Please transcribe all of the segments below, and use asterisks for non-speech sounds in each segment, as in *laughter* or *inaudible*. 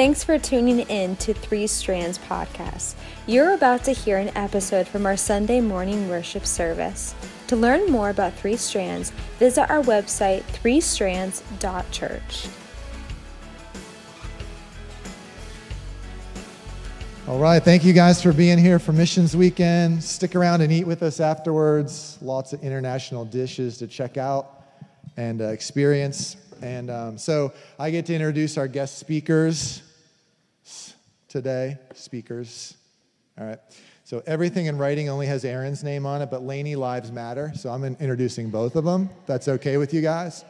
Thanks for tuning in to Three Strands Podcast. You're about to hear an episode from our Sunday morning worship service. To learn more about Three Strands, visit our website, threestrands.church. All right, thank you guys for being here for Missions Weekend. Stick around and eat with us afterwards. Lots of international dishes to check out and uh, experience. And um, so I get to introduce our guest speakers today. Speakers. All right. So everything in writing only has Aaron's name on it, but Laney Lives Matter. So I'm introducing both of them. That's okay with you guys.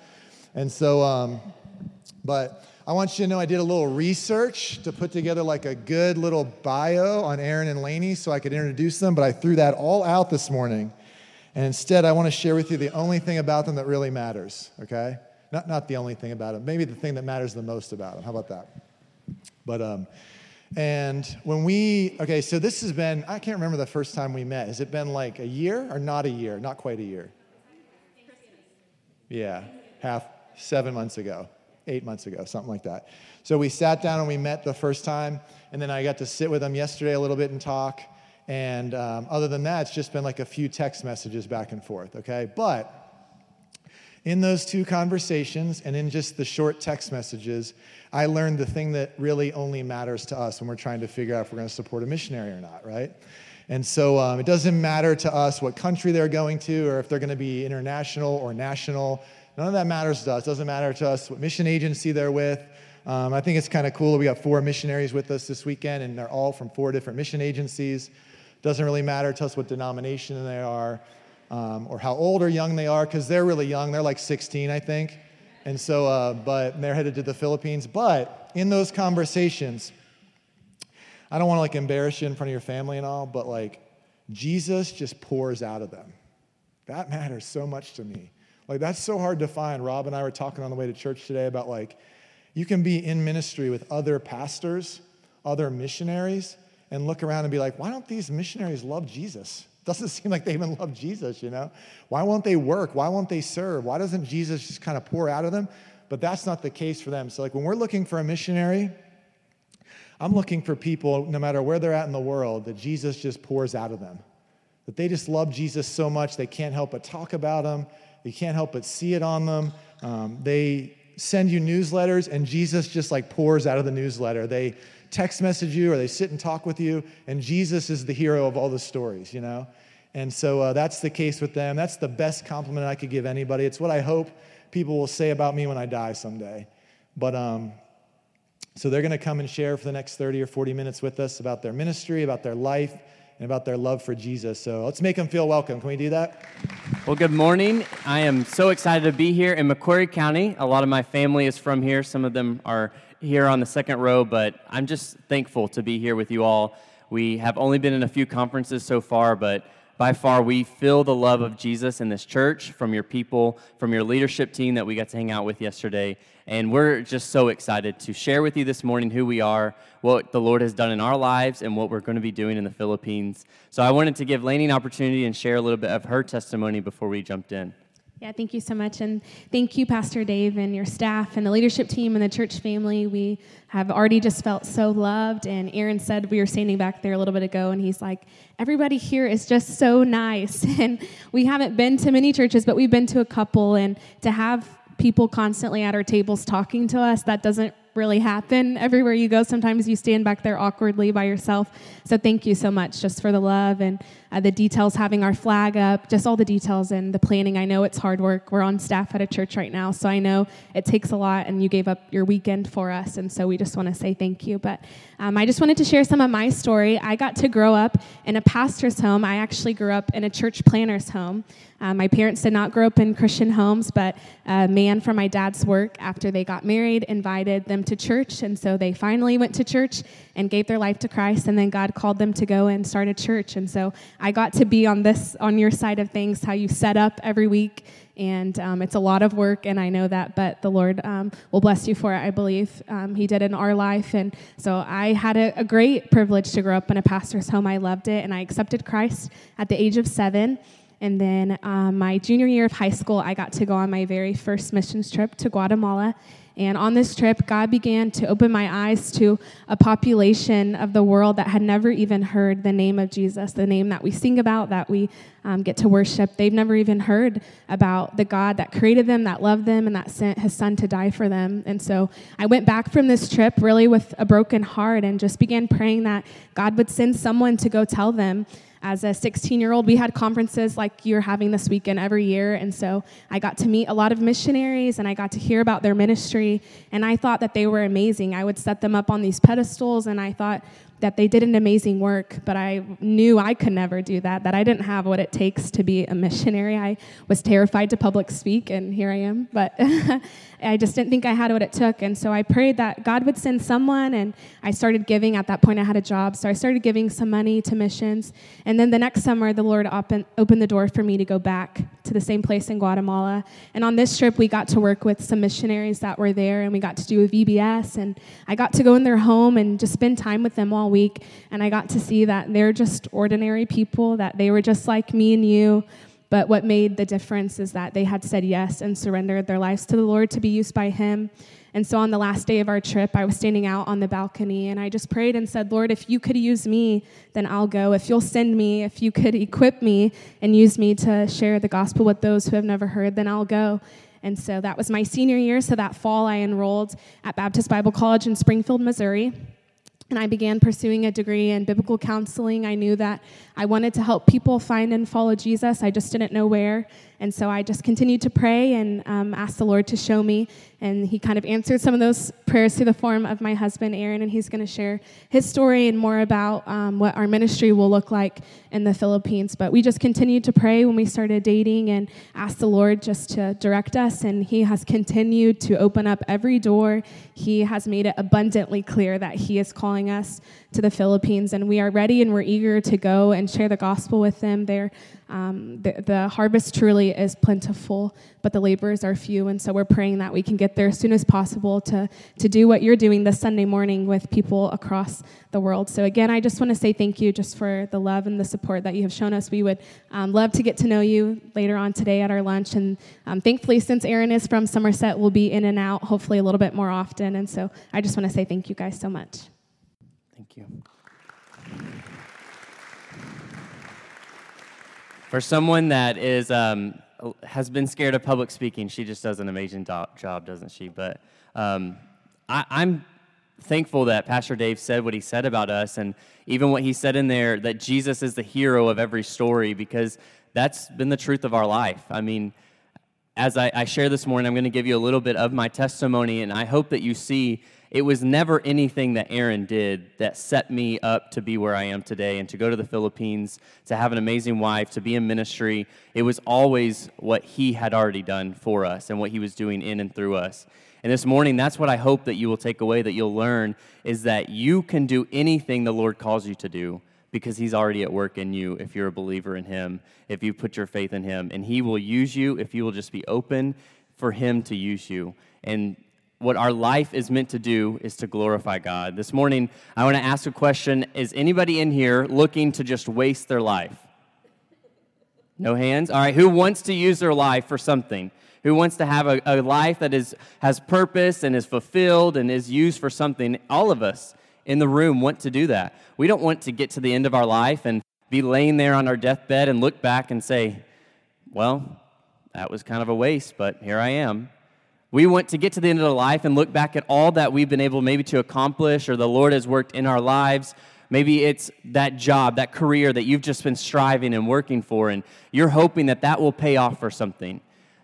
And so, um, but I want you to know I did a little research to put together like a good little bio on Aaron and Laney so I could introduce them, but I threw that all out this morning. And instead, I want to share with you the only thing about them that really matters, okay? Not, not the only thing about them, maybe the thing that matters the most about them. How about that? But, um, and when we, okay, so this has been, I can't remember the first time we met. Has it been like a year or not a year? Not quite a year. Yeah, half, seven months ago eight months ago, something like that. So we sat down and we met the first time, and then I got to sit with them yesterday a little bit and talk. And um, other than that, it's just been like a few text messages back and forth, okay? But in those two conversations and in just the short text messages, I learned the thing that really only matters to us when we're trying to figure out if we're going to support a missionary or not, right? And so um, it doesn't matter to us what country they're going to or if they're going to be international or national. None of that matters to us. It doesn't matter to us what mission agency they're with. Um, I think it's kind of cool. That we got four missionaries with us this weekend, and they're all from four different mission agencies. Doesn't really matter to us what denomination they are um, or how old or young they are, because they're really young. They're like 16, I think. And so, uh, but they're headed to the Philippines. But in those conversations, I don't want to like embarrass you in front of your family and all, but like Jesus just pours out of them. That matters so much to me. Like, that's so hard to find. Rob and I were talking on the way to church today about like, you can be in ministry with other pastors, other missionaries, and look around and be like, why don't these missionaries love Jesus? Doesn't *laughs* seem like they even love Jesus, you know? Why won't they work? Why won't they serve? Why doesn't Jesus just kind of pour out of them? But that's not the case for them. So, like, when we're looking for a missionary, I'm looking for people, no matter where they're at in the world, that Jesus just pours out of them. That they just love Jesus so much they can't help but talk about him. they can't help but see it on them. Um, they send you newsletters, and Jesus just like pours out of the newsletter. They text message you or they sit and talk with you, and Jesus is the hero of all the stories, you know? And so uh, that's the case with them. That's the best compliment I could give anybody. It's what I hope people will say about me when I die someday. But um, so they're going to come and share for the next 30 or 40 minutes with us about their ministry, about their life, and about their love for Jesus. So let's make them feel welcome. Can we do that? Well, good morning. I am so excited to be here in McCreary County. A lot of my family is from here. Some of them are here on the second row, but I'm just thankful to be here with you all. We have only been in a few conferences so far, but by far we feel the love of Jesus in this church from your people, from your leadership team that we got to hang out with yesterday. And we're just so excited to share with you this morning who we are, what the Lord has done in our lives, and what we're going to be doing in the Philippines. So I wanted to give Laney an opportunity and share a little bit of her testimony before we jumped in. Yeah, thank you so much. And thank you, Pastor Dave, and your staff, and the leadership team, and the church family. We have already just felt so loved. And Aaron said we were standing back there a little bit ago, and he's like, everybody here is just so nice. *laughs* And we haven't been to many churches, but we've been to a couple. And to have people constantly at our tables talking to us, that doesn't really happen everywhere you go. Sometimes you stand back there awkwardly by yourself. So thank you so much just for the love and uh, the details, having our flag up, just all the details and the planning. I know it's hard work. We're on staff at a church right now, so I know it takes a lot, and you gave up your weekend for us, and so we just want to say thank you. But um, I just wanted to share some of my story. I got to grow up in a pastor's home. I actually grew up in a church planter's home. Uh, my parents did not grow up in Christian homes, but a man from my dad's work, after they got married, invited them to church. And so they finally went to church and gave their life to Christ. And then God called them to go and start a church. And so I got to be on this, on your side of things, how you set up every week. And um, it's a lot of work, and I know that, but the Lord um, will bless you for it, I believe. Um, he did in our life. And so I had a, a great privilege to grow up in a pastor's home. I loved it, and I accepted Christ at the age of seven. And then um, my junior year of high school, I got to go on my very first missions trip to Guatemala. And on this trip, God began to open my eyes to a population of the world that had never even heard the name of Jesus, the name that we sing about, that we um, get to worship. They've never even heard about the God that created them, that loved them, and that sent his son to die for them. And so I went back from this trip really with a broken heart and just began praying that God would send someone to go tell them as a 16 year old, we had conferences like you're having this weekend every year. And so I got to meet a lot of missionaries and I got to hear about their ministry. And I thought that they were amazing. I would set them up on these pedestals and I thought, that they did an amazing work, but I knew I could never do that, that I didn't have what it takes to be a missionary. I was terrified to public speak, and here I am, but *laughs* I just didn't think I had what it took. And so I prayed that God would send someone, and I started giving. At that point, I had a job, so I started giving some money to missions. And then the next summer, the Lord opened, opened the door for me to go back to the same place in Guatemala. And on this trip, we got to work with some missionaries that were there, and we got to do a VBS, and I got to go in their home and just spend time with them week, and I got to see that they're just ordinary people, that they were just like me and you. But what made the difference is that they had said yes and surrendered their lives to the Lord to be used by Him. And so on the last day of our trip, I was standing out on the balcony and I just prayed and said, Lord, if you could use me, then I'll go. If you'll send me, if you could equip me and use me to share the gospel with those who have never heard, then I'll go. And so that was my senior year. So that fall, I enrolled at Baptist Bible College in Springfield, Missouri and I began pursuing a degree in biblical counseling. I knew that I wanted to help people find and follow Jesus. I just didn't know where. And so I just continued to pray and um, asked the Lord to show me. And He kind of answered some of those prayers through the form of my husband, Aaron, and he's going to share his story and more about um, what our ministry will look like in the Philippines. But we just continued to pray when we started dating and asked the Lord just to direct us. And He has continued to open up every door. He has made it abundantly clear that He is calling us to the Philippines. And we are ready and we're eager to go and share the gospel with them there. Um, the, the, harvest truly is plentiful, but the laborers are few. And so we're praying that we can get there as soon as possible to, to do what you're doing this Sunday morning with people across the world. So, again, I just want to say thank you just for the love and the support that you have shown us. We would um, love to get to know you later on today at our lunch. And um, thankfully, since Aaron is from Somerset, we'll be in and out hopefully a little bit more often. And so I just want to say thank you guys so much. Thank you. For someone that is um, has been scared of public speaking, she just does an amazing do- job, doesn't she? But um, I, I'm thankful that Pastor Dave said what he said about us, and even what he said in there that Jesus is the hero of every story, because that's been the truth of our life. I mean, as I, I share this morning, I'm going to give you a little bit of my testimony, and I hope that you see it was never anything that Aaron did that set me up to be where I am today and to go to the Philippines, to have an amazing wife, to be in ministry. It was always what he had already done for us and what he was doing in and through us. And this morning, that's what I hope that you will take away, that you'll learn, is that you can do anything the Lord calls you to do because He's already at work in you if you're a believer in Him, if you put your faith in Him. And He will use you if you will just be open for Him to use you. And what our life is meant to do is to glorify God. This morning, I want to ask a question Is anybody in here looking to just waste their life? No hands? All right, who wants to use their life for something? Who wants to have a, a life that is, has purpose and is fulfilled and is used for something? All of us in the room want to do that. We don't want to get to the end of our life and be laying there on our deathbed and look back and say, well, that was kind of a waste, but here I am. We want to get to the end of the life and look back at all that we've been able maybe to accomplish or the Lord has worked in our lives. Maybe it's that job, that career that you've just been striving and working for, and you're hoping that that will pay off for something.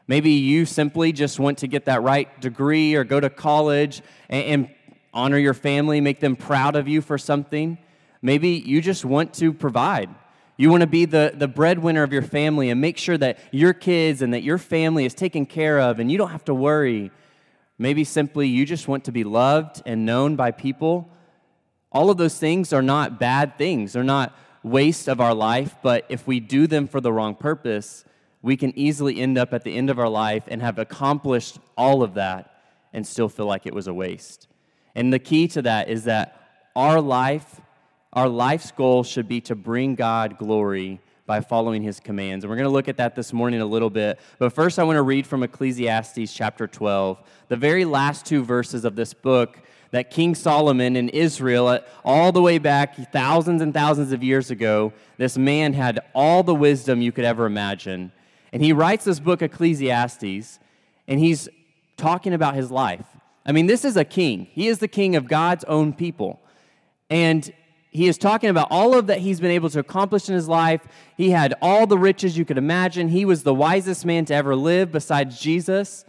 Maybe you simply just want to get that right degree or go to college and, and honor your family, make them proud of you for something. Maybe you just want to provide. You want to be the, the breadwinner of your family and make sure that your kids and that your family is taken care of and you don't have to worry. Maybe simply you just want to be loved and known by people. All of those things are not bad things, they're not waste of our life, but if we do them for the wrong purpose, we can easily end up at the end of our life and have accomplished all of that and still feel like it was a waste. And the key to that is that our life our life's goal should be to bring God glory by following his commands. And we're going to look at that this morning a little bit. But first, I want to read from Ecclesiastes chapter 12, the very last two verses of this book that King Solomon in Israel, all the way back thousands and thousands of years ago, this man had all the wisdom you could ever imagine. And he writes this book, Ecclesiastes, and he's talking about his life. I mean, this is a king. He is the king of God's own people. And he is talking about all of that he's been able to accomplish in his life. He had all the riches you could imagine. He was the wisest man to ever live besides Jesus.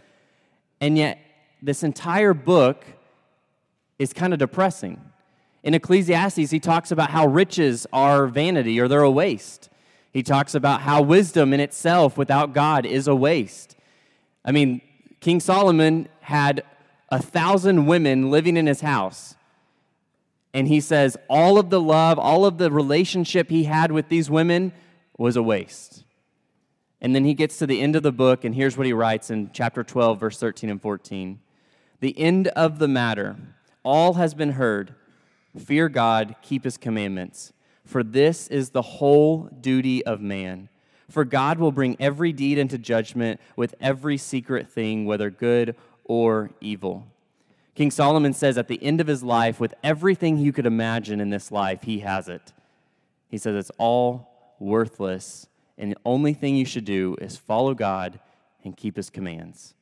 And yet, this entire book is kind of depressing. In Ecclesiastes, he talks about how riches are vanity or they're a waste. He talks about how wisdom in itself without God is a waste. I mean, King Solomon had a thousand women living in his house. And he says all of the love, all of the relationship he had with these women was a waste. And then he gets to the end of the book, and here's what he writes in chapter 12, verse 13 and 14. The end of the matter all has been heard. Fear God, keep his commandments, for this is the whole duty of man. For God will bring every deed into judgment with every secret thing, whether good or evil. King Solomon says at the end of his life, with everything you could imagine in this life, he has it. He says it's all worthless, and the only thing you should do is follow God and keep his commands.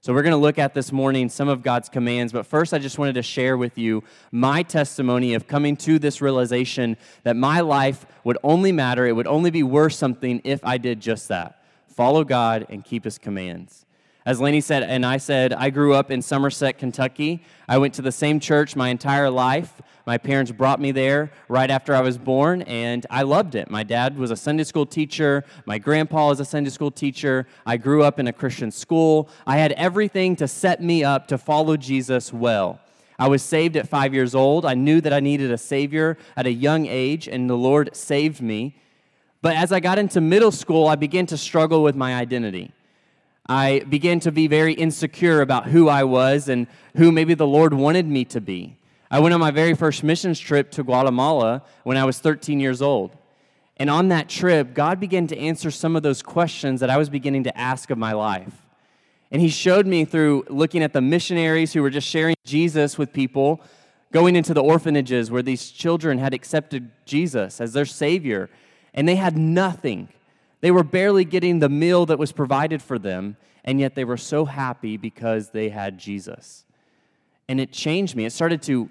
So, we're going to look at this morning some of God's commands, but first, I just wanted to share with you my testimony of coming to this realization that my life would only matter, it would only be worth something if I did just that follow God and keep His commands. As Laney said, and I said, I grew up in Somerset, Kentucky. I went to the same church my entire life. My parents brought me there right after I was born, and I loved it. My dad was a Sunday school teacher. My grandpa is a Sunday school teacher. I grew up in a Christian school. I had everything to set me up to follow Jesus well. I was saved at five years old. I knew that I needed a Savior at a young age, and the Lord saved me. But as I got into middle school, I began to struggle with my identity. I began to be very insecure about who I was and who maybe the Lord wanted me to be. I went on my very first missions trip to Guatemala when I was 13 years old. And on that trip, God began to answer some of those questions that I was beginning to ask of my life. And He showed me through looking at the missionaries who were just sharing Jesus with people, going into the orphanages where these children had accepted Jesus as their Savior, and they had nothing. They were barely getting the meal that was provided for them, and yet they were so happy because they had Jesus. And it changed me. It started to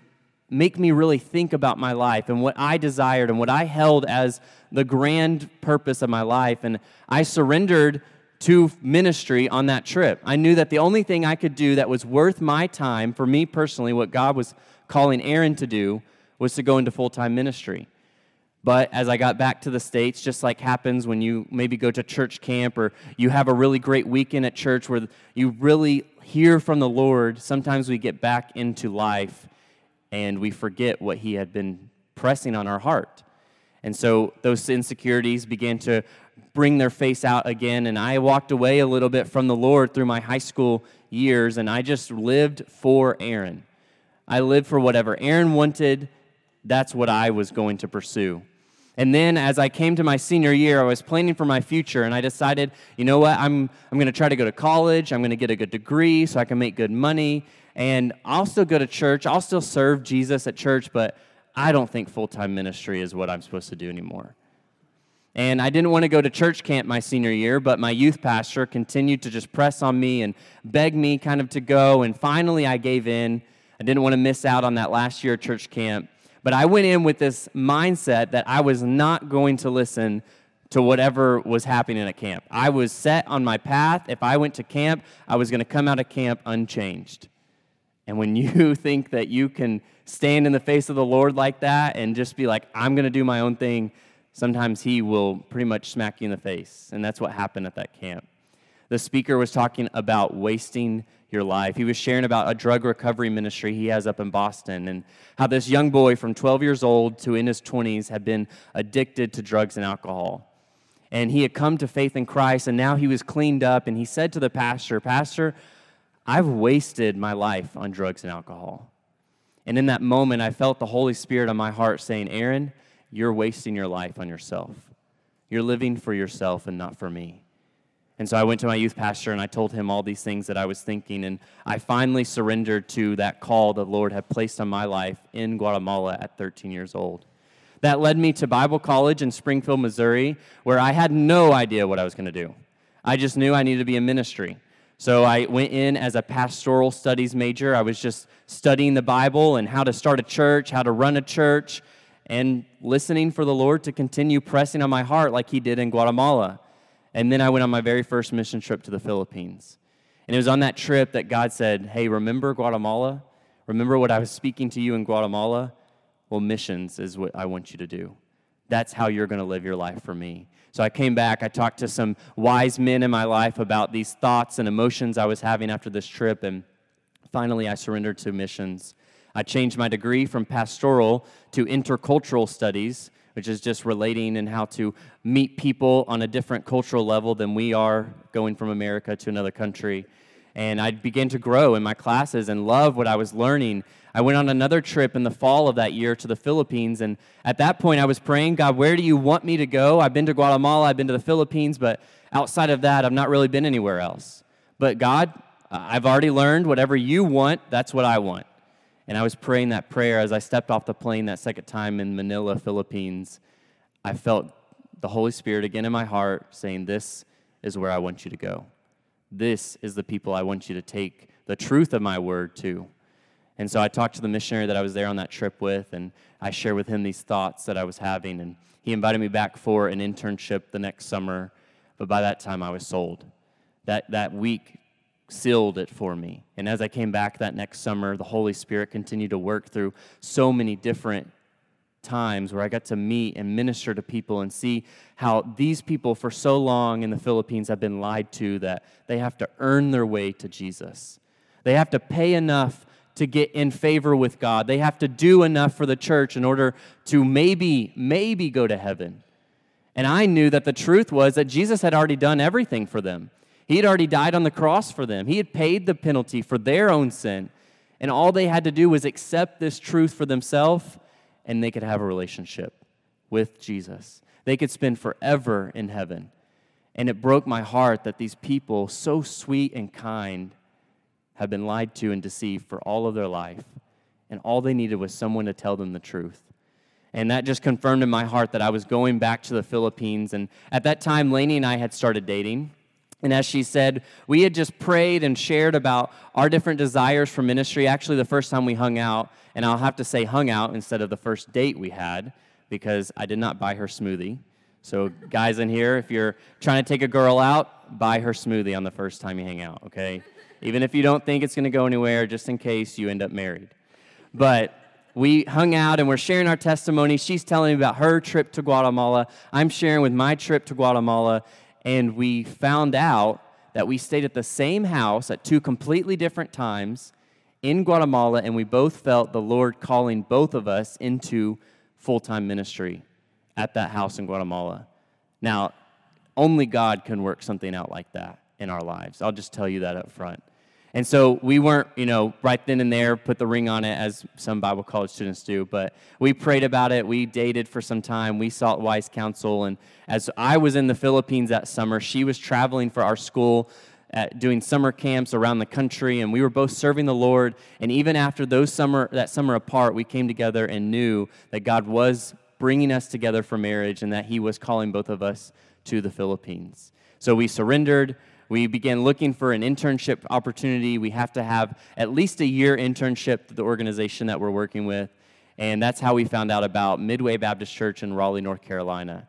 make me really think about my life and what I desired and what I held as the grand purpose of my life. And I surrendered to ministry on that trip. I knew that the only thing I could do that was worth my time, for me personally, what God was calling Aaron to do, was to go into full time ministry. But as I got back to the States, just like happens when you maybe go to church camp or you have a really great weekend at church where you really hear from the Lord, sometimes we get back into life and we forget what He had been pressing on our heart. And so those insecurities began to bring their face out again. And I walked away a little bit from the Lord through my high school years, and I just lived for Aaron. I lived for whatever Aaron wanted, that's what I was going to pursue. And then as I came to my senior year, I was planning for my future, and I decided, you know what, I'm, I'm going to try to go to college. I'm going to get a good degree so I can make good money. And I'll still go to church. I'll still serve Jesus at church, but I don't think full time ministry is what I'm supposed to do anymore. And I didn't want to go to church camp my senior year, but my youth pastor continued to just press on me and beg me kind of to go. And finally, I gave in. I didn't want to miss out on that last year at church camp. But I went in with this mindset that I was not going to listen to whatever was happening at camp. I was set on my path. If I went to camp, I was going to come out of camp unchanged. And when *laughs* you think that you can stand in the face of the Lord like that and just be like, I'm going to do my own thing, sometimes He will pretty much smack you in the face. And that's what happened at that camp. The speaker was talking about wasting your life. He was sharing about a drug recovery ministry he has up in Boston and how this young boy from 12 years old to in his 20s had been addicted to drugs and alcohol. And he had come to faith in Christ and now he was cleaned up. And he said to the pastor, Pastor, I've wasted my life on drugs and alcohol. And in that moment, I felt the Holy Spirit on my heart saying, Aaron, you're wasting your life on yourself. You're living for yourself and not for me. And so I went to my youth pastor and I told him all these things that I was thinking. And I finally surrendered to that call the Lord had placed on my life in Guatemala at 13 years old. That led me to Bible college in Springfield, Missouri, where I had no idea what I was going to do. I just knew I needed to be in ministry. So I went in as a pastoral studies major. I was just studying the Bible and how to start a church, how to run a church, and listening for the Lord to continue pressing on my heart like He did in Guatemala. And then I went on my very first mission trip to the Philippines. And it was on that trip that God said, Hey, remember Guatemala? Remember what I was speaking to you in Guatemala? Well, missions is what I want you to do. That's how you're going to live your life for me. So I came back, I talked to some wise men in my life about these thoughts and emotions I was having after this trip, and finally I surrendered to missions. I changed my degree from pastoral to intercultural studies, which is just relating and how to meet people on a different cultural level than we are going from America to another country. And I began to grow in my classes and love what I was learning. I went on another trip in the fall of that year to the Philippines. And at that point, I was praying, God, where do you want me to go? I've been to Guatemala, I've been to the Philippines, but outside of that, I've not really been anywhere else. But God, I've already learned whatever you want, that's what I want. And I was praying that prayer as I stepped off the plane that second time in Manila, Philippines. I felt the Holy Spirit again in my heart saying, This is where I want you to go. This is the people I want you to take the truth of my word to. And so I talked to the missionary that I was there on that trip with, and I shared with him these thoughts that I was having. And he invited me back for an internship the next summer, but by that time I was sold. That, that week sealed it for me. And as I came back that next summer, the Holy Spirit continued to work through so many different times where I got to meet and minister to people and see how these people for so long in the Philippines have been lied to that they have to earn their way to Jesus. They have to pay enough to get in favor with God. They have to do enough for the church in order to maybe, maybe go to heaven. And I knew that the truth was that Jesus had already done everything for them. He had already died on the cross for them, He had paid the penalty for their own sin. And all they had to do was accept this truth for themselves, and they could have a relationship with Jesus. They could spend forever in heaven. And it broke my heart that these people, so sweet and kind, have been lied to and deceived for all of their life. And all they needed was someone to tell them the truth. And that just confirmed in my heart that I was going back to the Philippines. And at that time, Laney and I had started dating. And as she said, we had just prayed and shared about our different desires for ministry. Actually, the first time we hung out, and I'll have to say hung out instead of the first date we had, because I did not buy her smoothie. So, guys in here, if you're trying to take a girl out, buy her smoothie on the first time you hang out, okay? Even if you don't think it's gonna go anywhere, just in case you end up married. But we hung out and we're sharing our testimony. She's telling me about her trip to Guatemala. I'm sharing with my trip to Guatemala and we found out that we stayed at the same house at two completely different times in Guatemala, and we both felt the Lord calling both of us into full time ministry at that house in Guatemala. Now, only God can work something out like that in our lives. I'll just tell you that up front. And so we weren't, you know, right then and there put the ring on it as some Bible college students do, but we prayed about it. We dated for some time. We sought wise counsel. And as I was in the Philippines that summer, she was traveling for our school. At doing summer camps around the country, and we were both serving the Lord. And even after those summer, that summer apart, we came together and knew that God was bringing us together for marriage, and that He was calling both of us to the Philippines. So we surrendered. We began looking for an internship opportunity. We have to have at least a year internship to the organization that we're working with. And that's how we found out about Midway Baptist Church in Raleigh, North Carolina.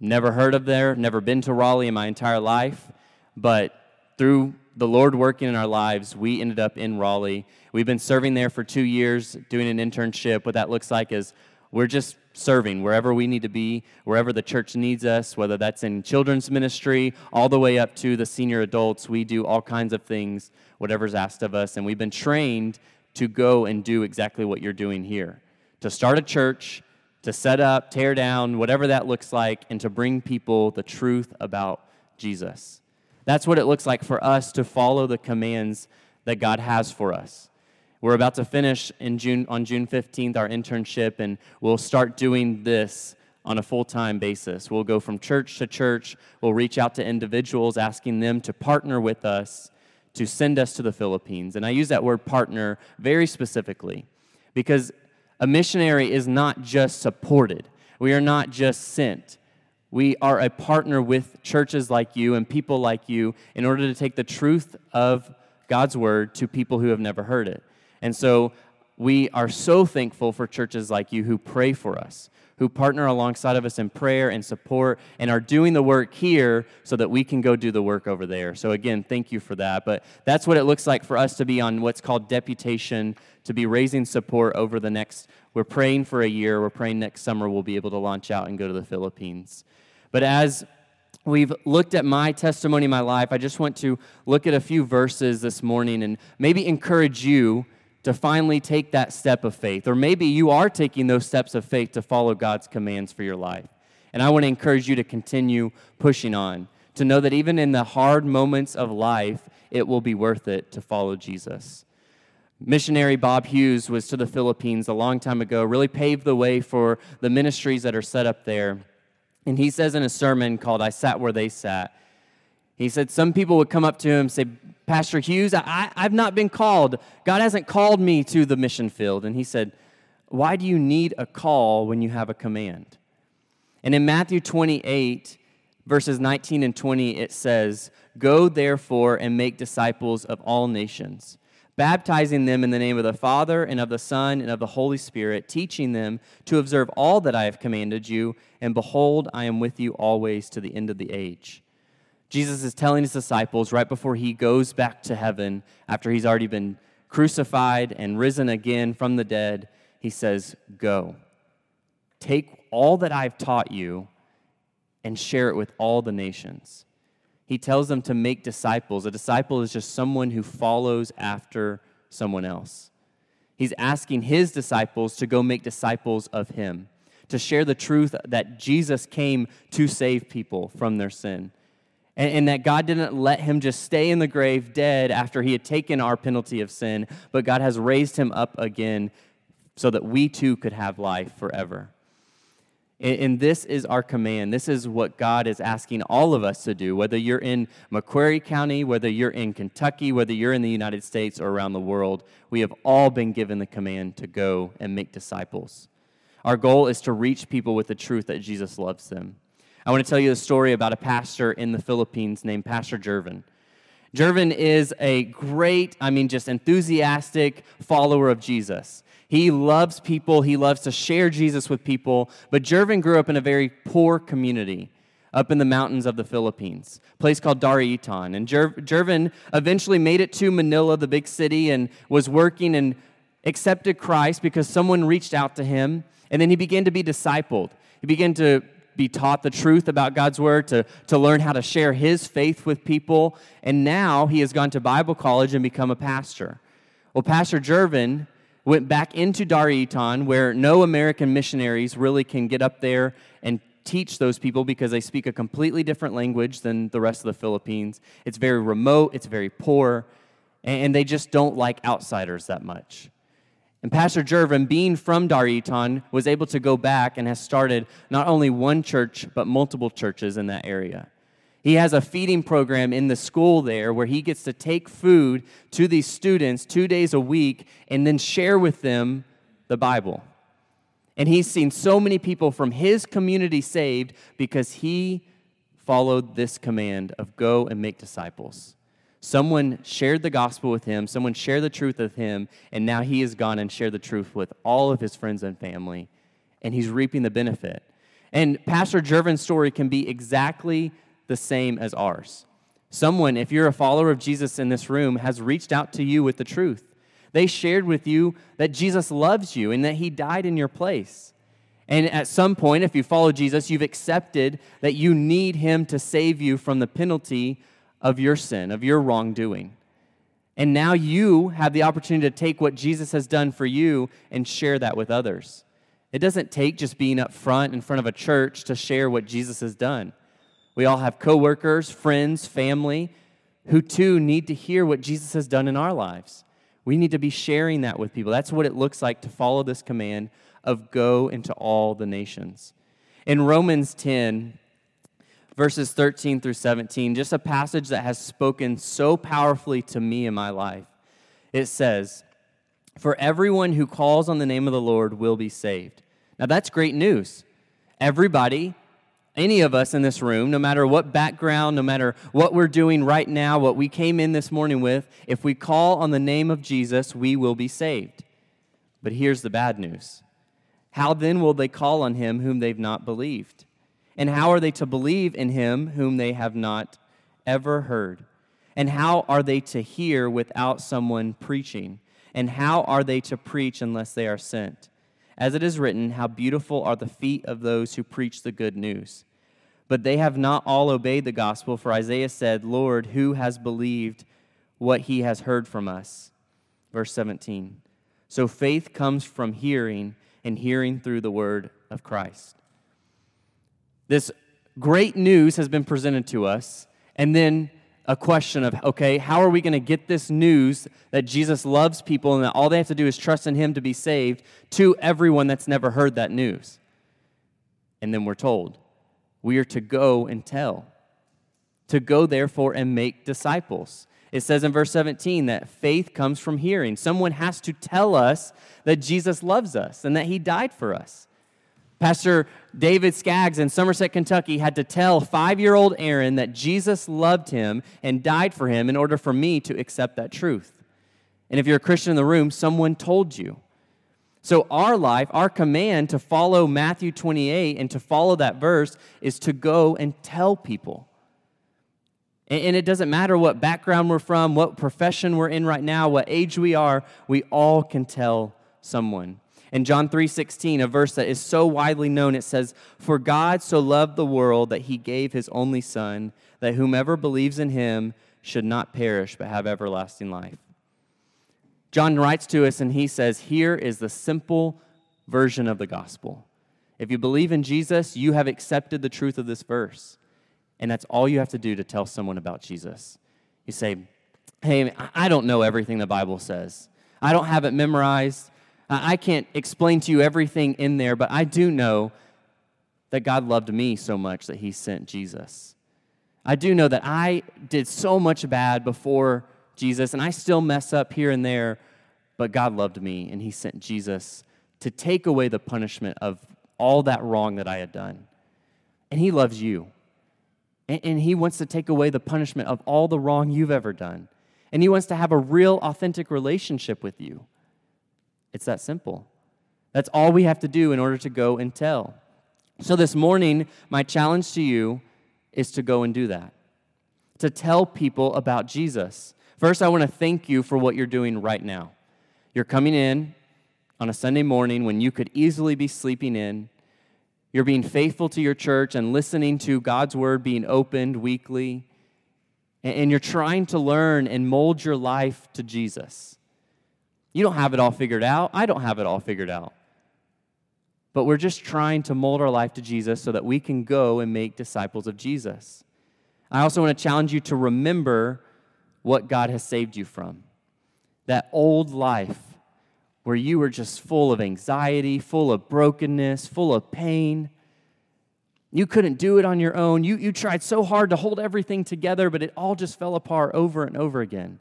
Never heard of there, never been to Raleigh in my entire life, but through the Lord working in our lives, we ended up in Raleigh. We've been serving there for two years, doing an internship. What that looks like is we're just serving wherever we need to be, wherever the church needs us, whether that's in children's ministry, all the way up to the senior adults. We do all kinds of things, whatever's asked of us. And we've been trained to go and do exactly what you're doing here to start a church, to set up, tear down, whatever that looks like, and to bring people the truth about Jesus. That's what it looks like for us to follow the commands that God has for us. We're about to finish in June, on June 15th our internship, and we'll start doing this on a full time basis. We'll go from church to church. We'll reach out to individuals asking them to partner with us to send us to the Philippines. And I use that word partner very specifically because a missionary is not just supported, we are not just sent. We are a partner with churches like you and people like you in order to take the truth of God's word to people who have never heard it. And so we are so thankful for churches like you who pray for us, who partner alongside of us in prayer and support and are doing the work here so that we can go do the work over there. So, again, thank you for that. But that's what it looks like for us to be on what's called deputation, to be raising support over the next, we're praying for a year. We're praying next summer we'll be able to launch out and go to the Philippines. But as we've looked at my testimony, in my life, I just want to look at a few verses this morning and maybe encourage you to finally take that step of faith. Or maybe you are taking those steps of faith to follow God's commands for your life. And I want to encourage you to continue pushing on, to know that even in the hard moments of life, it will be worth it to follow Jesus. Missionary Bob Hughes was to the Philippines a long time ago, really paved the way for the ministries that are set up there. And he says in a sermon called I Sat Where They Sat, he said some people would come up to him and say, Pastor Hughes, I, I've not been called. God hasn't called me to the mission field. And he said, Why do you need a call when you have a command? And in Matthew 28, verses 19 and 20, it says, Go therefore and make disciples of all nations, baptizing them in the name of the Father and of the Son and of the Holy Spirit, teaching them to observe all that I have commanded you. And behold, I am with you always to the end of the age. Jesus is telling his disciples right before he goes back to heaven, after he's already been crucified and risen again from the dead, he says, Go. Take all that I've taught you and share it with all the nations. He tells them to make disciples. A disciple is just someone who follows after someone else. He's asking his disciples to go make disciples of him, to share the truth that Jesus came to save people from their sin and, and, that God didn't let him just stay in the grave dead after he had taken our penalty of sin, but God has raised him up again so that we too could have life forever. And, this is our command. This is what God is asking all of us to do, whether you're in McCreary County, whether you're in Kentucky, whether you're in the United States or around the world. We have all been given the command to go and make disciples. Our goal is to reach people with the truth that Jesus loves them. I want to tell you a story about a pastor in the Philippines named Pastor Jervin. Jervin is a great, I mean, just enthusiastic follower of Jesus. He loves people, he loves to share Jesus with people, but Jervin grew up in a very poor community up in the mountains of the Philippines, a place called Darietan. And Jer- Jervin eventually made it to Manila, the big city, and was working and accepted Christ because someone reached out to him. And then he began to be discipled. He began to be taught the truth about God's word, to, to learn how to share his faith with people. And now he has gone to Bible college and become a pastor. Well, Pastor Jervin went back into Darietan, where no American missionaries really can get up there and teach those people because they speak a completely different language than the rest of the Philippines. It's very remote, it's very poor, and they just don't like outsiders that much. And Pastor Jervin, being from Darietan, was able to go back and has started not only one church, but multiple churches in that area. He has a feeding program in the school there where he gets to take food to these students two days a week and then share with them the Bible. And he's seen so many people from his community saved because he followed this command of go and make disciples. Someone shared the gospel with him, someone shared the truth with him, and now he has gone and shared the truth with all of his friends and family, and he's reaping the benefit. And Pastor Jervin's story can be exactly the same as ours. Someone, if you're a follower of Jesus in this room, has reached out to you with the truth. They shared with you that Jesus loves you and that he died in your place. And at some point, if you follow Jesus, you've accepted that you need him to save you from the penalty of your sin, of your wrongdoing. And now you have the opportunity to take what Jesus has done for you and share that with others. It doesn't take just being up front in front of a church to share what Jesus has done. We all have coworkers, friends, family who too need to hear what Jesus has done in our lives. We need to be sharing that with people. That's what it looks like to follow this command of go into all the nations. In Romans 10, verses 13 through 17, just a passage that has spoken so powerfully to me in my life, it says, For everyone who calls on the name of the Lord will be saved. Now, that's great news. Everybody, any of us in this room, no matter what background, no matter what we're doing right now, what we came in this morning with, if we call on the name of Jesus, we will be saved. But here's the bad news How then will they call on him whom they've not believed? And how are they to believe in him whom they have not ever heard? And how are they to hear without someone preaching? And how are they to preach unless they are sent? As it is written, How beautiful are the feet of those who preach the good news. But they have not all obeyed the gospel, for Isaiah said, Lord, who has believed what he has heard from us? Verse 17. So faith comes from hearing, and hearing through the word of Christ. This great news has been presented to us, and then a question of, okay, how are we going to get this news that Jesus loves people and that all they have to do is trust in him to be saved to everyone that's never heard that news? And then we're told, we are to go and tell, to go therefore and make disciples. It says in verse 17 that faith comes from hearing. Someone has to tell us that Jesus loves us and that he died for us. Pastor David Skaggs in Somerset, Kentucky had to tell five year old Aaron that Jesus loved him and died for him in order for me to accept that truth. And if you're a Christian in the room, someone told you. So, our life, our command to follow Matthew 28 and to follow that verse is to go and tell people. And it doesn't matter what background we're from, what profession we're in right now, what age we are, we all can tell someone. In John 3:16, a verse that is so widely known, it says, "For God so loved the world that he gave his only son, that whomever believes in him should not perish but have everlasting life." John writes to us and he says, "Here is the simple version of the gospel. If you believe in Jesus, you have accepted the truth of this verse." And that's all you have to do to tell someone about Jesus. You say, Hey, I don't know everything the Bible says. I don't have it memorized. Uh, I can't explain to you everything in there, but I do know that God loved me so much that He sent Jesus. I do know that I did so much bad before Jesus, and I still mess up here and there, but God loved me, and He sent Jesus to take away the punishment of all that wrong that I had done. And He loves you. And, and He wants to take away the punishment of all the wrong you've ever done. And He wants to have a real, authentic relationship with you. It's that simple. That's all we have to do in order to go and tell. So, this morning, my challenge to you is to go and do that, to tell people about Jesus. First, I want to thank you for what you're doing right now. You're coming in on a Sunday morning when you could easily be sleeping in you're being faithful to your church and listening to God's word being opened weekly. And you're trying to learn and mold your life to Jesus. You don't have it all figured out. I don't have it all figured out. But we're just trying to mold our life to Jesus so that we can go and make disciples of Jesus. I also want to challenge you to remember what God has saved you from. That old life where you were just full of anxiety, full of brokenness, full of pain. You couldn't do it on your own. You, you tried so hard to hold everything together, but it all just fell apart over and over again.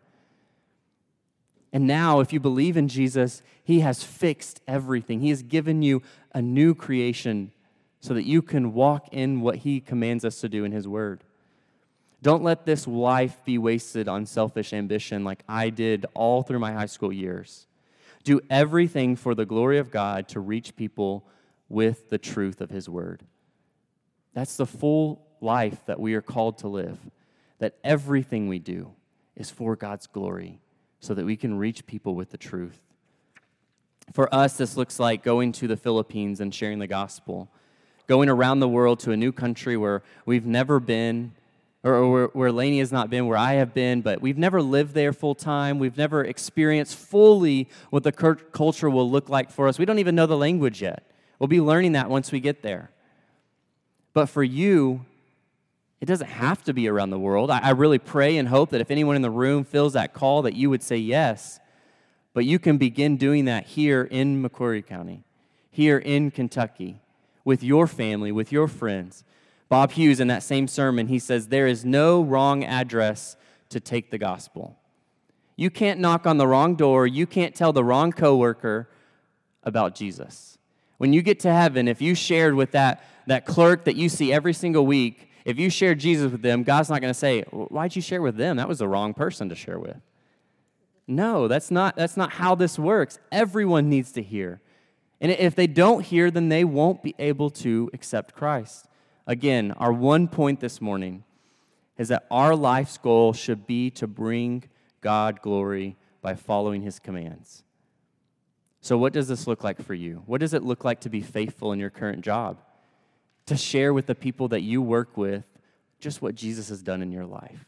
And now, if you believe in Jesus, He has fixed everything. He has given you a new creation so that you can walk in what He commands us to do in His Word. Don't let this life be wasted on selfish ambition like I did all through my high school years. Do everything for the glory of God to reach people with the truth of His word. That's the full life that we are called to live. That everything we do is for God's glory so that we can reach people with the truth. For us, this looks like going to the Philippines and sharing the gospel, going around the world to a new country where we've never been or where, where Laney has not been, where I have been, but we've never lived there full time. We've never experienced fully what the culture will look like for us. We don't even know the language yet. We'll be learning that once we get there. But for you, it doesn't have to be around the world. I, I really pray and hope that if anyone in the room feels that call, that you would say yes. But you can begin doing that here in McCreary County, here in Kentucky with your family, with your friends. Bob Hughes, in that same sermon, he says, There is no wrong address to take the gospel. You can't knock on the wrong door. You can't tell the wrong coworker about Jesus. When you get to heaven, if you shared with that, that clerk that you see every single week, if you share Jesus with them, God's not going to say, Why'd you share with them? That was the wrong person to share with. No, that's not, that's not how this works. Everyone needs to hear. And if they don't hear, then they won't be able to accept Christ. Again, our one point this morning is that our life's goal should be to bring God glory by following his commands. So, what does this look like for you? What does it look like to be faithful in your current job? To share with the people that you work with just what Jesus has done in your life.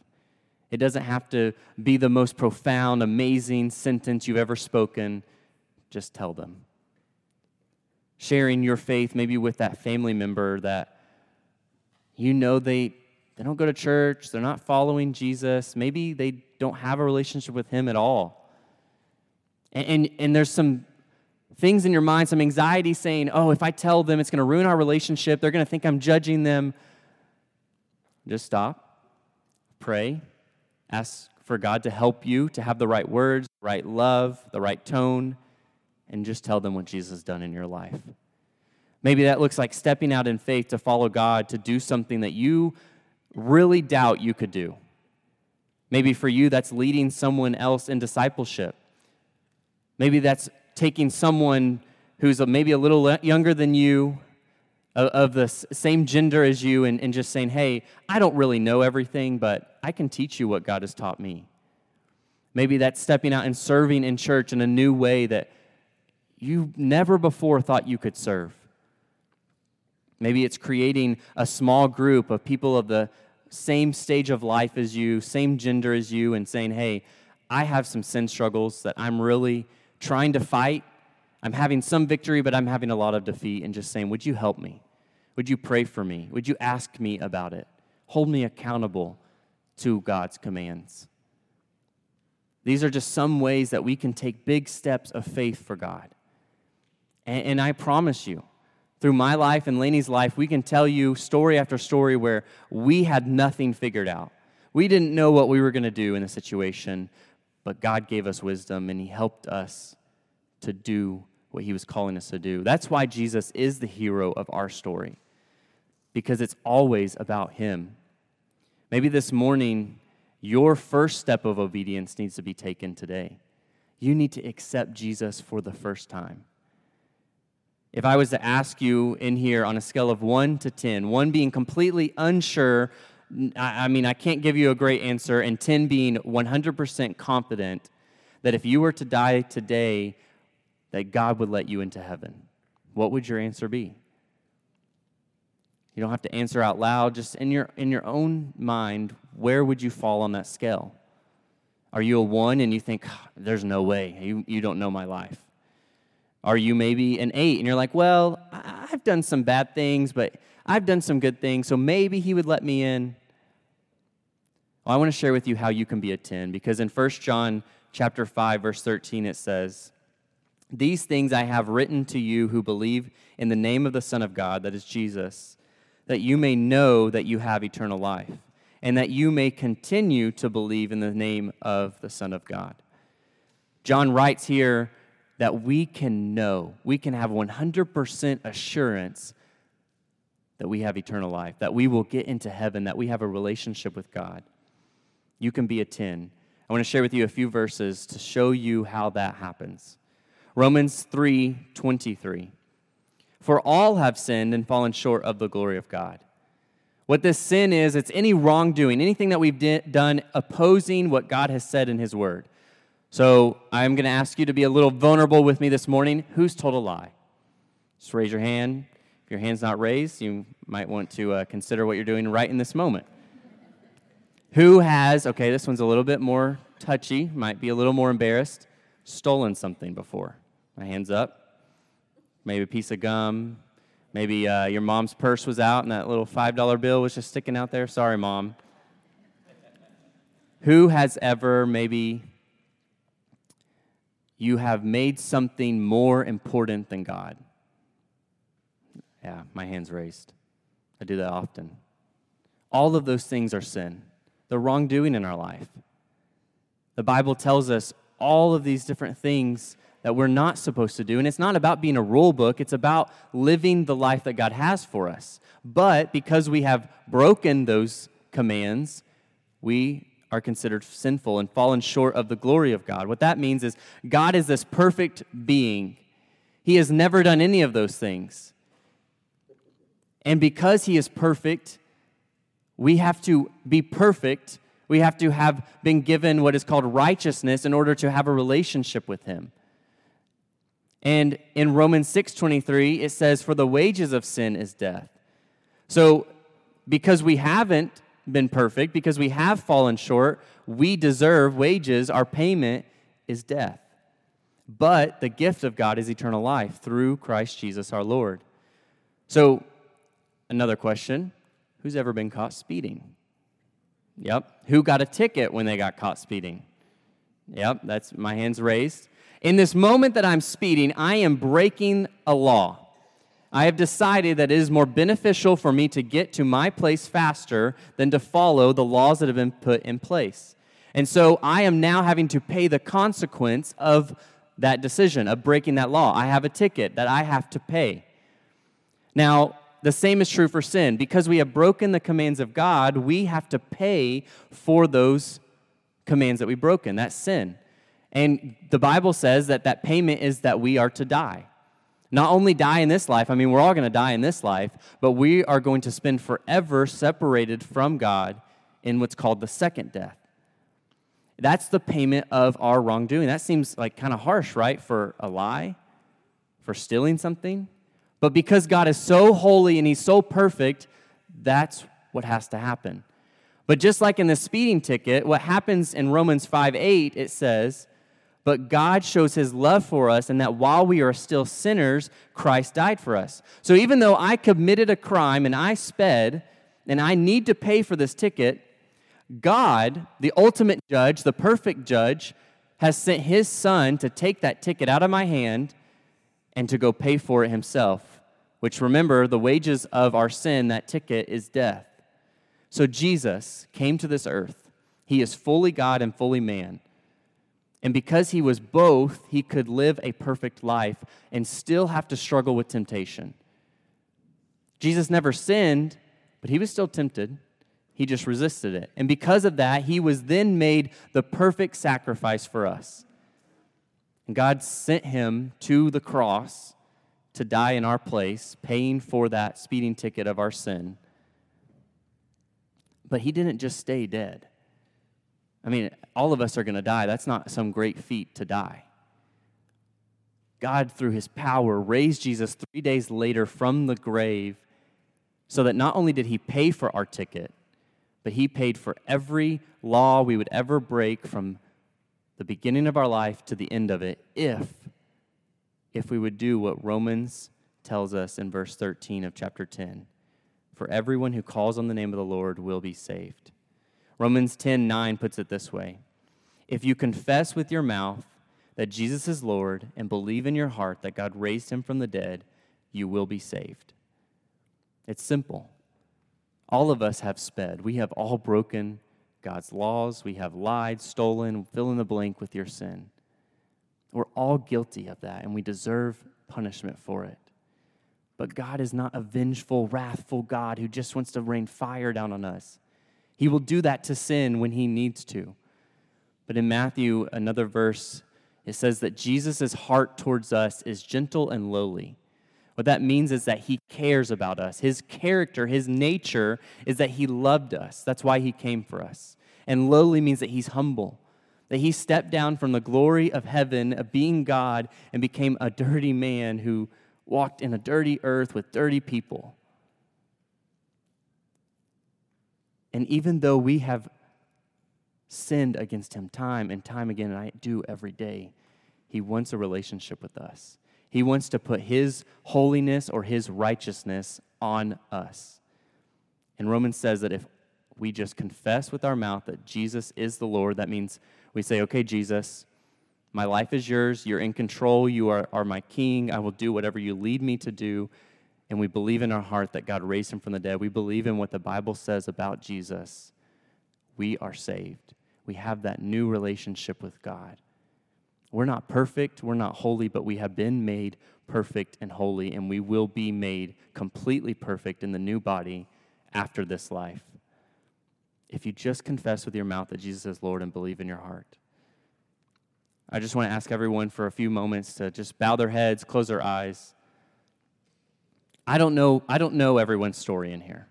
It doesn't have to be the most profound, amazing sentence you've ever spoken. Just tell them. Sharing your faith maybe with that family member that you know they, they don't go to church, they're not following Jesus, maybe they don't have a relationship with Him at all. And, and, and there's some things in your mind, some anxiety saying, oh, if I tell them it's going to ruin our relationship, they're going to think I'm judging them. Just stop, pray, ask for God to help you to have the right words, right love, the right tone, and just tell them what Jesus has done in your life. Maybe that looks like stepping out in faith to follow God, to do something that you really doubt you could do. Maybe for you, that's leading someone else in discipleship. Maybe that's taking someone who's maybe a little younger than you, of the same gender as you, and, and just saying, hey, I don't really know everything, but I can teach you what God has taught me. Maybe that's stepping out and serving in church in a new way that you never before thought you could serve. Maybe it's creating a small group of people of the same stage of life as you, same gender as you, and saying, hey, I have some sin struggles that I'm really trying to fight. I'm having some victory, but I'm having a lot of defeat, and just saying, would you help me? Would you pray for me? Would you ask me about it? Hold me accountable to God's commands. These are just some ways that we can take big steps of faith for God. And, and I promise you, through my life and Laney's life, we can tell you story after story where we had nothing figured out. We didn't know what we were going to do in a situation, but God gave us wisdom and He helped us to do what He was calling us to do. That's why Jesus is the hero of our story, because it's always about Him. Maybe this morning, your first step of obedience needs to be taken today. You need to accept Jesus for the first time. If I was to ask you in here on a scale of 1 to 10, 1 being completely unsure, I mean, I can't give you a great answer, and 10 being 100% confident that if you were to die today, that God would let you into heaven, what would your answer be? You don't have to answer out loud, just in your, in your own mind, where would you fall on that scale? Are you a one and you think, ah, there's no way, you, you don't know my life? Are you maybe an eight and you're like, well, I've done some bad things, but I've done some good things, so maybe he would let me in? Well, I want to share with you how you can be a 10 because in 1 John chapter 5 verse 13 it says, "These things I have written to you who believe in the name of the Son of God, that is Jesus, that you may know that you have eternal life, and that you may continue to believe in the name of the Son of God." John writes here that we can know, we can have 100% assurance that we have eternal life, that we will get into heaven, that we have a relationship with God. You can be a 10. I want to share with you a few verses to show you how that happens. Romans 3 23. For all have sinned and fallen short of the glory of God. What this sin is, it's any wrongdoing, anything that we've done opposing what God has said in His Word. So I'm going to ask you to be a little vulnerable with me this morning. Who's told a lie? Just raise your hand. If your hand's not raised, you might want to uh, consider what you're doing right in this moment. Who has, okay, this one's a little bit more touchy, might be a little more embarrassed, stolen something before? My hand's up. Maybe a piece of gum. Maybe uh, your mom's purse was out and that little $5 bill was just sticking out there. Sorry, mom. Who has ever maybe you have made something more important than God. Yeah, my hand's raised. I do that often. All of those things are sin, the wrongdoing in our life. The Bible tells us all of these different things that we're not supposed to do. And it's not about being a rule book, it's about living the life that God has for us. But because we have broken those commands, we are considered sinful and fallen short of the glory of God. What that means is God is this perfect being. He has never done any of those things. And because He is perfect, we have to be perfect. We have to have been given what is called righteousness in order to have a relationship with Him. And in Romans 6:23 it says for the wages of sin is death. So because we haven't been perfect, because we have fallen short, we deserve wages, our payment is death. But the gift of God is eternal life through Christ Jesus our Lord. So another question, who's ever been caught speeding? Yep. Who got a ticket when they got caught speeding? Yep, that's my hands raised. In this moment that I'm speeding, I am breaking a law. I have decided that it is more beneficial for me to get to my place faster than to follow the laws that have been put in place. And so I am now having to pay the consequence of that decision, of breaking that law. I have a ticket that I have to pay. Now, the same is true for sin. Because we have broken the commands of God, we have to pay for those commands that we've broken. That's sin. And the Bible says that that payment is that we are to die. Not only die in this life, I mean, we're all going to die in this life, but we are going to spend forever separated from God in what's called the second death. That's the payment of our wrongdoing. That seems like kind of harsh, right? For a lie, for stealing something. But because God is so holy and He's so perfect, that's what has to happen. But just like in the speeding ticket, what happens in Romans 5 8, it says, but God shows his love for us, and that while we are still sinners, Christ died for us. So even though I committed a crime and I sped, and I need to pay for this ticket, God, the ultimate judge, the perfect judge, has sent his son to take that ticket out of my hand and to go pay for it himself. Which remember, the wages of our sin, that ticket, is death. So Jesus came to this earth. He is fully God and fully man. And because he was both, he could live a perfect life and still have to struggle with temptation. Jesus never sinned, but he was still tempted. He just resisted it. And because of that, he was then made the perfect sacrifice for us. And God sent him to the cross to die in our place, paying for that speeding ticket of our sin. But he didn't just stay dead. I mean, all of us are going to die. That's not some great feat to die. God, through his power, raised Jesus three days later from the grave so that not only did he pay for our ticket, but he paid for every law we would ever break from the beginning of our life to the end of it if if we would do what Romans tells us in verse 13 of chapter 10 for everyone who calls on the name of the Lord will be saved. Romans 10 9 puts it this way If you confess with your mouth that Jesus is Lord and believe in your heart that God raised him from the dead, you will be saved. It's simple. All of us have sped. We have all broken God's laws. We have lied, stolen, fill in the blank with your sin. We're all guilty of that, and we deserve punishment for it. But God is not a vengeful, wrathful God who just wants to rain fire down on us. He will do that to sin when he needs to. But in Matthew, another verse, it says that Jesus' heart towards us is gentle and lowly. What that means is that he cares about us. His character, his nature is that he loved us. That's why he came for us. And lowly means that he's humble, that he stepped down from the glory of heaven, of being God, and became a dirty man who walked in a dirty earth with dirty people. And even though we have sinned against him time and time again, and I do every day, he wants a relationship with us. He wants to put his holiness or his righteousness on us. And Romans says that if we just confess with our mouth that Jesus is the Lord, that means we say, okay, Jesus, my life is yours. You're in control. You are, are my king. I will do whatever you lead me to do. and we believe in our heart that God raised him from the dead, we believe in what the Bible says about Jesus, we are saved. We have that new relationship with God. We're not perfect, we're not holy, but we have been made perfect and holy, and we will be made completely perfect in the new body after this life. If you just confess with your mouth that Jesus is Lord and believe in your heart. I just want to ask everyone for a few moments to just bow their heads, close their eyes. I don't know, I don't know everyone's story in here.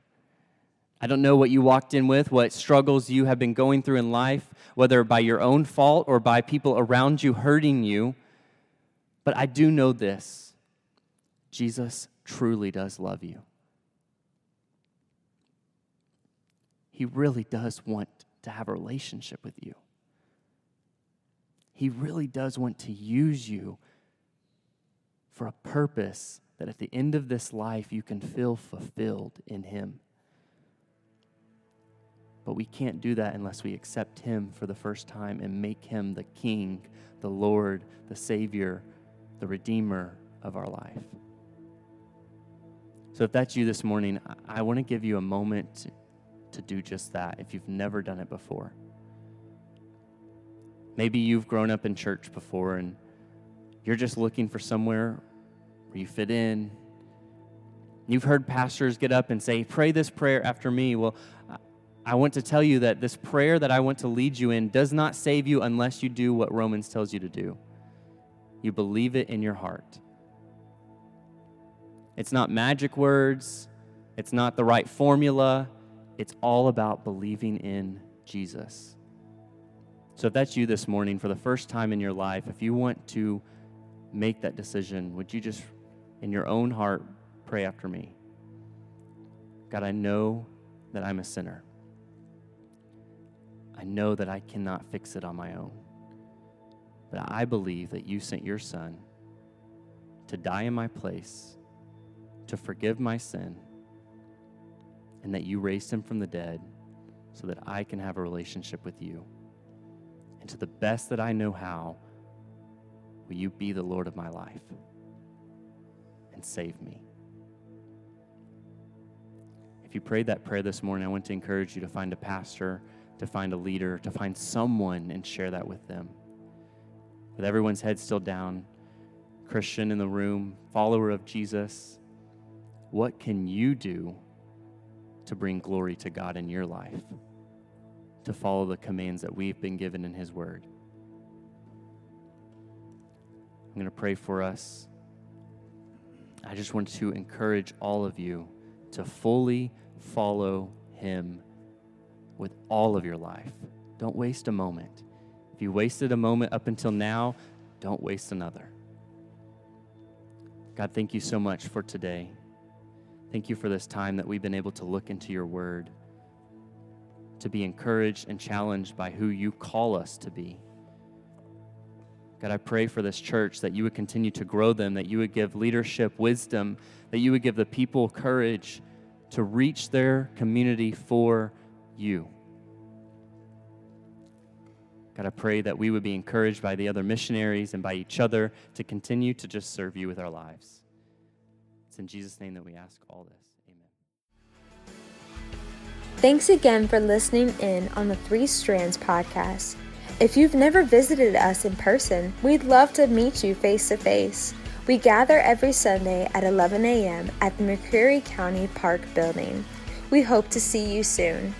I don't know what you walked in with, what struggles you have been going through in life, whether by your own fault or by people around you hurting you. But I do know this Jesus truly does love you. He really does want to have a relationship with you. He really does want to use you for a purpose that at the end of this life you can feel fulfilled in Him. But we can't do that unless we accept Him for the first time and make Him the King, the Lord, the Savior, the Redeemer of our life. So if that's you this morning, I want to give you a moment to do just that if you've never done it before. Maybe you've grown up in church before and you're just looking for somewhere where you fit in. You've heard pastors get up and say, Pray this prayer after me. Well, I want to tell you that this prayer that I want to lead you in does not save you unless you do what Romans tells you to do. You believe it in your heart. It's not magic words, it's not the right formula. It's all about believing in Jesus. So, if that's you this morning for the first time in your life, if you want to make that decision, would you just, in your own heart, pray after me? God, I know that I'm a sinner. I know that I cannot fix it on my own. But I believe that you sent your son to die in my place, to forgive my sin, and that you raised him from the dead so that I can have a relationship with you. And to the best that I know how, will you be the Lord of my life and save me? If you prayed that prayer this morning, I want to encourage you to find a pastor to find a leader, to find someone and share that with them. With everyone's head still down, Christian in the room, follower of Jesus, what can you do to bring glory to God in your life? To follow the commands that we've been given in His Word. I'm going to pray for us. I just want to encourage all of you to fully follow Him with all of your life. Don't waste a moment. If you wasted a moment up until now, don't waste another. God, thank you so much for today. Thank you for this time that we've been able to look into your word, to be encouraged and challenged by who you call us to be. God, I pray for this church that you would continue to grow them, that you would give leadership wisdom, that you would give the people courage to reach their community for you. God, I pray that we would be encouraged by the other missionaries and by each other to continue to just serve you with our lives. It's in Jesus' name that we ask all this. Amen. Thanks again for listening in on the Three Strands podcast. If you've never visited us in person, we'd love to meet you face to face. We gather every Sunday at 11 a.m. at the McCreary County Park Building. We hope to see you soon.